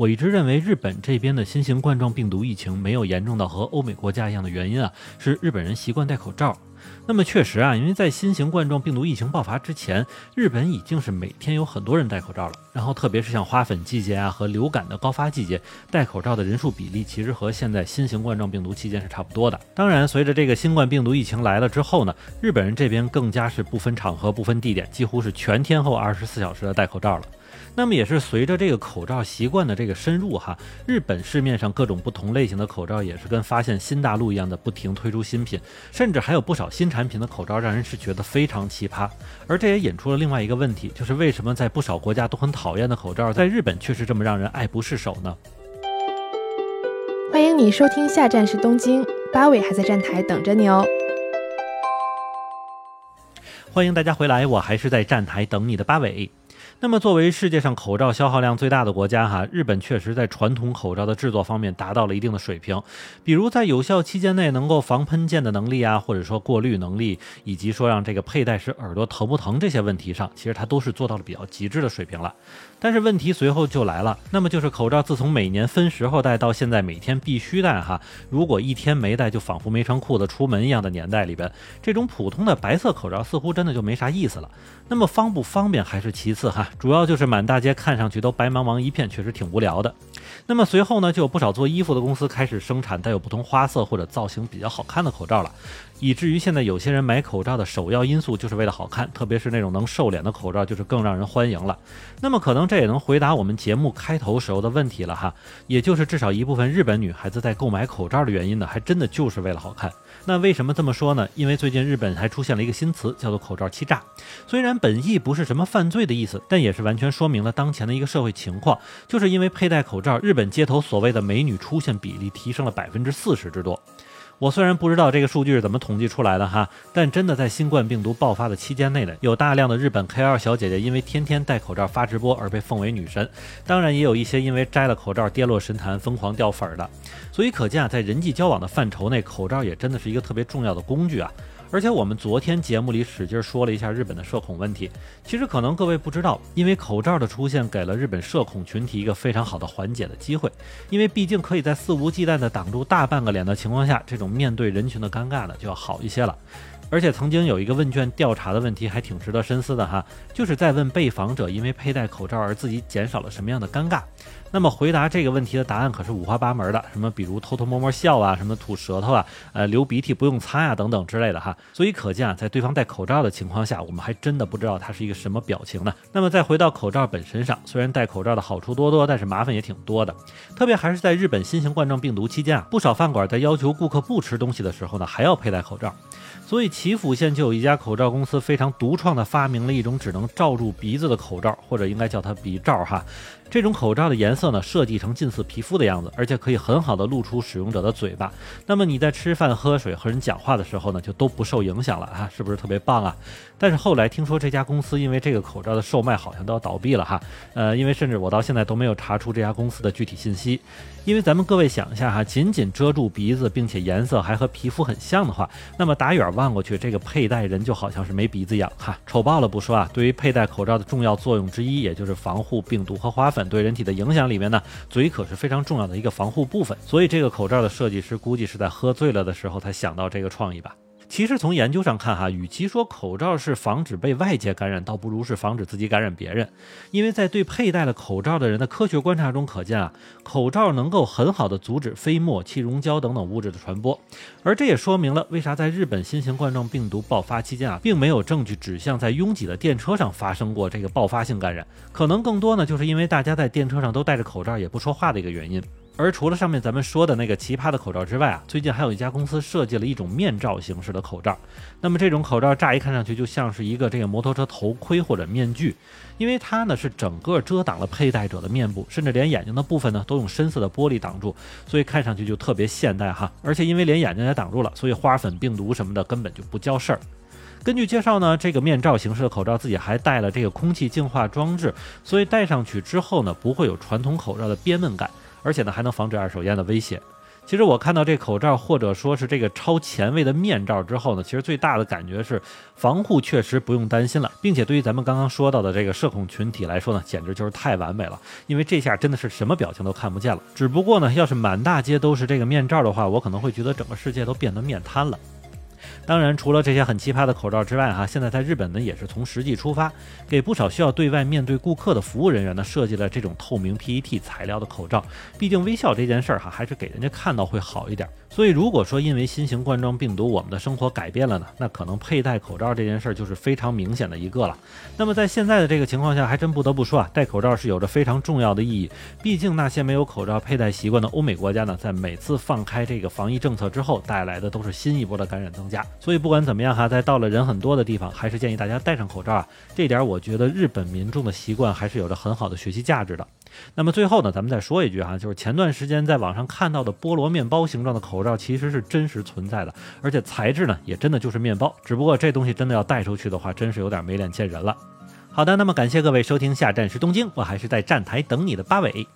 我一直认为日本这边的新型冠状病毒疫情没有严重到和欧美国家一样的原因啊，是日本人习惯戴口罩。那么确实啊，因为在新型冠状病毒疫情爆发之前，日本已经是每天有很多人戴口罩了。然后特别是像花粉季节啊和流感的高发季节，戴口罩的人数比例其实和现在新型冠状病毒期间是差不多的。当然，随着这个新冠病毒疫情来了之后呢，日本人这边更加是不分场合、不分地点，几乎是全天候二十四小时的戴口罩了。那么也是随着这个口罩习惯的这个深入哈，日本市面上各种不同类型的口罩也是跟发现新大陆一样的不停推出新品，甚至还有不少新产品的口罩让人是觉得非常奇葩。而这也引出了另外一个问题，就是为什么在不少国家都很讨厌的口罩，在日本却是这么让人爱不释手呢？欢迎你收听下站是东京，八尾还在站台等着你哦。欢迎大家回来，我还是在站台等你的八尾。那么，作为世界上口罩消耗量最大的国家，哈，日本确实在传统口罩的制作方面达到了一定的水平。比如在有效期间内能够防喷溅的能力啊，或者说过滤能力，以及说让这个佩戴时耳朵疼不疼这些问题上，其实它都是做到了比较极致的水平了。但是问题随后就来了，那么就是口罩自从每年分时候戴到现在每天必须戴哈，如果一天没戴就仿佛没穿裤子出门一样的年代里边，这种普通的白色口罩似乎真的就没啥意思了。那么方不方便还是其次哈，主要就是满大街看上去都白茫茫一片，确实挺无聊的。那么随后呢，就有不少做衣服的公司开始生产带有不同花色或者造型比较好看的口罩了。以至于现在有些人买口罩的首要因素就是为了好看，特别是那种能瘦脸的口罩，就是更让人欢迎了。那么可能这也能回答我们节目开头时候的问题了哈，也就是至少一部分日本女孩子在购买口罩的原因呢，还真的就是为了好看。那为什么这么说呢？因为最近日本还出现了一个新词，叫做口罩欺诈。虽然本意不是什么犯罪的意思，但也是完全说明了当前的一个社会情况，就是因为佩戴口罩，日本街头所谓的美女出现比例提升了百分之四十之多。我虽然不知道这个数据是怎么统计出来的哈，但真的在新冠病毒爆发的期间内呢，有大量的日本 K L 小姐姐因为天天戴口罩发直播而被奉为女神，当然也有一些因为摘了口罩跌落神坛疯狂掉粉儿的。所以可见啊，在人际交往的范畴内，口罩也真的是一个特别重要的工具啊。而且我们昨天节目里使劲说了一下日本的社恐问题，其实可能各位不知道，因为口罩的出现给了日本社恐群体一个非常好的缓解的机会，因为毕竟可以在肆无忌惮地挡住大半个脸的情况下，这种面对人群的尴尬呢就要好一些了。而且曾经有一个问卷调查的问题还挺值得深思的哈，就是在问被访者因为佩戴口罩而自己减少了什么样的尴尬。那么回答这个问题的答案可是五花八门的，什么比如偷偷摸摸笑啊，什么吐舌头啊，呃流鼻涕不用擦呀等等之类的哈。所以可见啊，在对方戴口罩的情况下，我们还真的不知道他是一个什么表情呢。那么再回到口罩本身上，虽然戴口罩的好处多多，但是麻烦也挺多的。特别还是在日本新型冠状病毒期间啊，不少饭馆在要求顾客不吃东西的时候呢，还要佩戴口罩。所以岐阜县就有一家口罩公司非常独创的发明了一种只能罩住鼻子的口罩，或者应该叫它鼻罩哈。这种口罩的颜色色呢，设计成近似皮肤的样子，而且可以很好的露出使用者的嘴巴。那么你在吃饭、喝水和人讲话的时候呢，就都不受影响了哈，是不是特别棒啊？但是后来听说这家公司因为这个口罩的售卖好像都要倒闭了哈。呃，因为甚至我到现在都没有查出这家公司的具体信息。因为咱们各位想一下哈，仅仅遮住鼻子，并且颜色还和皮肤很像的话，那么打远望过去，这个佩戴人就好像是没鼻子一样哈，丑爆了不说啊。对于佩戴口罩的重要作用之一，也就是防护病毒和花粉。对人体的影响里面呢，嘴可是非常重要的一个防护部分，所以这个口罩的设计师估计是在喝醉了的时候才想到这个创意吧。其实从研究上看，哈，与其说口罩是防止被外界感染，倒不如是防止自己感染别人。因为在对佩戴了口罩的人的科学观察中可见啊，口罩能够很好的阻止飞沫、气溶胶等等物质的传播。而这也说明了为啥在日本新型冠状病毒爆发期间啊，并没有证据指向在拥挤的电车上发生过这个爆发性感染。可能更多呢，就是因为大家在电车上都戴着口罩，也不说话的一个原因。而除了上面咱们说的那个奇葩的口罩之外啊，最近还有一家公司设计了一种面罩形式的口罩。那么这种口罩乍一看上去就像是一个这个摩托车头盔或者面具，因为它呢是整个遮挡了佩戴者的面部，甚至连眼睛的部分呢都用深色的玻璃挡住，所以看上去就特别现代哈。而且因为连眼睛也挡住了，所以花粉、病毒什么的根本就不叫事儿。根据介绍呢，这个面罩形式的口罩自己还带了这个空气净化装置，所以戴上去之后呢，不会有传统口罩的憋闷感。而且呢，还能防止二手烟的威胁。其实我看到这口罩或者说是这个超前卫的面罩之后呢，其实最大的感觉是防护确实不用担心了，并且对于咱们刚刚说到的这个社恐群体来说呢，简直就是太完美了，因为这下真的是什么表情都看不见了。只不过呢，要是满大街都是这个面罩的话，我可能会觉得整个世界都变得面瘫了。当然，除了这些很奇葩的口罩之外，哈，现在在日本呢也是从实际出发，给不少需要对外面对顾客的服务人员呢设计了这种透明 PET 材料的口罩。毕竟微笑这件事儿哈，还是给人家看到会好一点。所以，如果说因为新型冠状病毒我们的生活改变了呢，那可能佩戴口罩这件事儿就是非常明显的一个了。那么在现在的这个情况下，还真不得不说啊，戴口罩是有着非常重要的意义。毕竟那些没有口罩佩戴习惯的欧美国家呢，在每次放开这个防疫政策之后，带来的都是新一波的感染增所以不管怎么样哈，在到了人很多的地方，还是建议大家戴上口罩啊。这点我觉得日本民众的习惯还是有着很好的学习价值的。那么最后呢，咱们再说一句哈，就是前段时间在网上看到的菠萝面包形状的口罩，其实是真实存在的，而且材质呢也真的就是面包。只不过这东西真的要带出去的话，真是有点没脸见人了。好的，那么感谢各位收听下站是东京，我还是在站台等你的八尾。